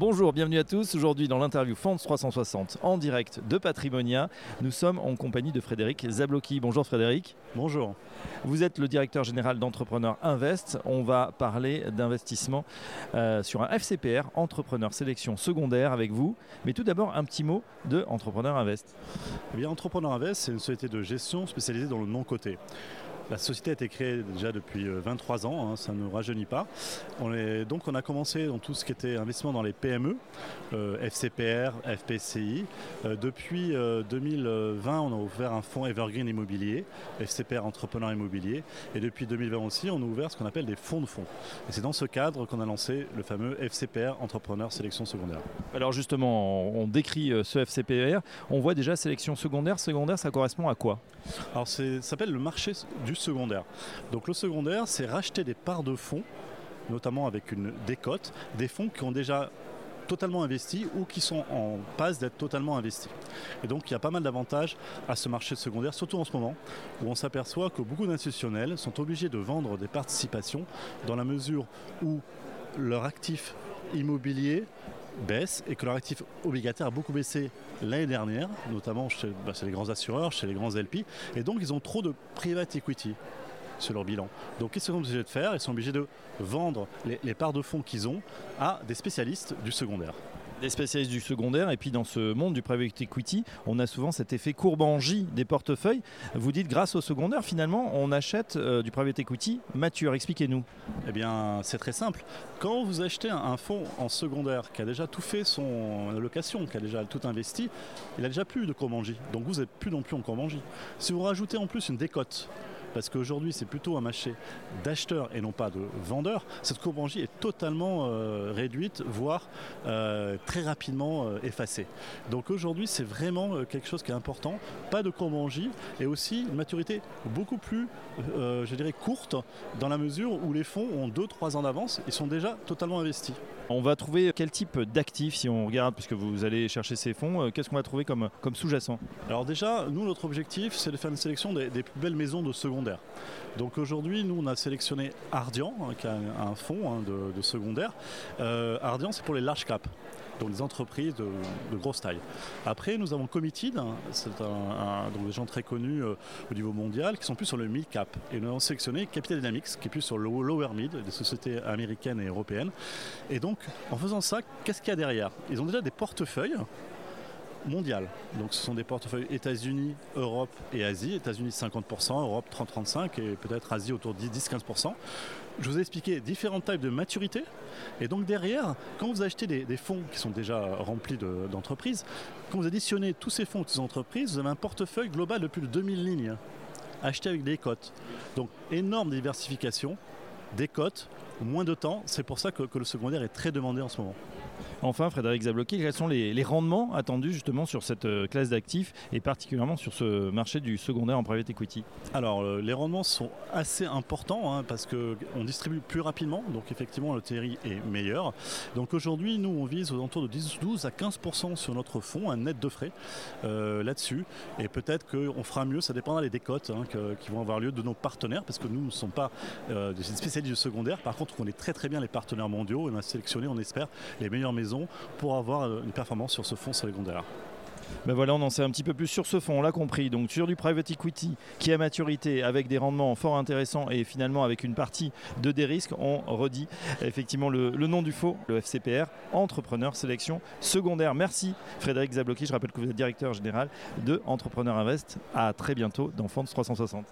Bonjour, bienvenue à tous. Aujourd'hui dans l'interview Fonds 360 en direct de Patrimonia, nous sommes en compagnie de Frédéric Zablocki. Bonjour Frédéric. Bonjour. Vous êtes le directeur général d'Entrepreneur Invest. On va parler d'investissement euh, sur un FCPR, Entrepreneur Sélection Secondaire avec vous. Mais tout d'abord un petit mot de Entrepreneur Invest. Eh bien, Entrepreneur Invest, c'est une société de gestion spécialisée dans le non-coté. La société a été créée déjà depuis 23 euh, ans, hein, ça ne rajeunit pas. On est, donc on a commencé dans tout ce qui était investissement dans les PME, euh, FCPR, FPCI. Euh, depuis 2020, on a ouvert un fonds Evergreen Immobilier, FCPR Entrepreneur Immobilier. Et depuis 2020 aussi, on a ouvert ce qu'on appelle des fonds de fonds. Et c'est dans ce cadre qu'on a lancé le fameux FCPR Entrepreneur Sélection Secondaire. Alors justement, on décrit ce FCPR. On voit déjà sélection secondaire. Secondaire, ça correspond à quoi? Alors ça s'appelle le marché du secondaire. Donc le secondaire, c'est racheter des parts de fonds, notamment avec une décote, des fonds qui ont déjà totalement investis ou qui sont en passe d'être totalement investis. Et donc il y a pas mal d'avantages à ce marché secondaire, surtout en ce moment, où on s'aperçoit que beaucoup d'institutionnels sont obligés de vendre des participations dans la mesure où leur actif immobilier baisse et que leur actif obligataire a beaucoup baissé l'année dernière, notamment bah, chez, les grands assureurs, chez les grands LP, et donc ils ont trop de private equity sur leur bilan. Donc qu'est-ce qu'ils sont obligés de faire? Ils sont obligés de vendre les parts de fonds qu'ils ont à des spécialistes du secondaire des spécialistes du secondaire. Et puis dans ce monde du private equity, on a souvent cet effet courbe J des portefeuilles. Vous dites grâce au secondaire, finalement, on achète euh, du private equity mature. Expliquez-nous. Eh bien, c'est très simple. Quand vous achetez un, fonds en secondaire qui a déjà tout fait son allocation, qui a déjà tout investi, il a déjà plus de courbe J. Donc vous n'êtes plus non plus en courbe J. Si vous rajoutez en plus une décote, parce qu'aujourd'hui c'est plutôt un marché d'acheteurs et non pas de vendeurs, cette J est totalement euh, réduite, voire euh, très rapidement euh, effacée. Donc aujourd'hui c'est vraiment quelque chose qui est important, pas de J et aussi une maturité beaucoup plus, je dirais, courte dans la mesure où les fonds ont 2-3 ans d'avance et sont déjà totalement investis. On va trouver quel type d'actifs si on regarde, puisque vous allez chercher ces fonds, qu'est-ce qu'on va trouver comme, sous-jacent Alors déjà, nous notre objectif c'est de faire une sélection des, plus belles maisons de second donc aujourd'hui, nous, on a sélectionné Ardian, hein, qui a un, fonds hein, de, secondaire. Euh, Ardian, c'est pour les large caps donc des entreprises de, grosse taille. Après, nous avons Committed, hein, c'est donc des gens très connus euh, au niveau mondial, qui sont plus sur le mid cap. Et nous avons sélectionné Capital Dynamics, qui est plus sur le lower mid, des sociétés américaines et européennes. Et donc, en faisant ça, qu'est-ce qu'il y a derrière? Ils ont déjà des portefeuilles mondial. Donc ce sont des portefeuilles États-Unis, Europe et Asie. États-Unis 50%, Europe 30-35% et peut-être Asie autour de 10-15%. Je vous ai expliqué différentes types de maturité. Et donc derrière, quand vous achetez des, fonds qui sont déjà remplis d'entreprises, quand vous additionnez tous ces fonds, toutes ces entreprises, vous avez un portefeuille global de plus de 2000 lignes acheté avec des cotes. Donc énorme diversification, des cotes, moins de temps. C'est pour ça que le secondaire est très demandé en ce moment. Enfin, Frédéric Zablocki, quels sont les, rendements attendus justement sur cette euh, classe d'actifs et particulièrement sur ce marché du secondaire en private equity? Alors, euh, les rendements sont assez importants hein, parce qu'on distribue plus rapidement, donc effectivement le TRI est meilleur. Donc aujourd'hui, nous, on vise aux alentours de 12 à 15% sur notre fonds, un net de frais euh, là-dessus. Et peut-être qu'on fera mieux, ça dépendra des décotes hein, qui vont avoir lieu de nos partenaires parce que nous ne sommes pas des spécialistes du secondaire. Par contre, on connaît très très bien les partenaires mondiaux et on a sélectionné, on espère, les maisons pour avoir euh, une performance sur ce fonds secondaire. Ben voilà, on en sait un petit peu plus sur ce fonds, on l'a compris. Donc sur du private equity qui à maturité avec des rendements fort intéressants et finalement avec une partie de des risques, on redit effectivement le, nom du faux, le FCPR, Entrepreneur Sélection Secondaire. Merci Frédéric Zablocki, je rappelle que vous êtes directeur général de Entrepreneur Invest. À très bientôt dans Fonds 360.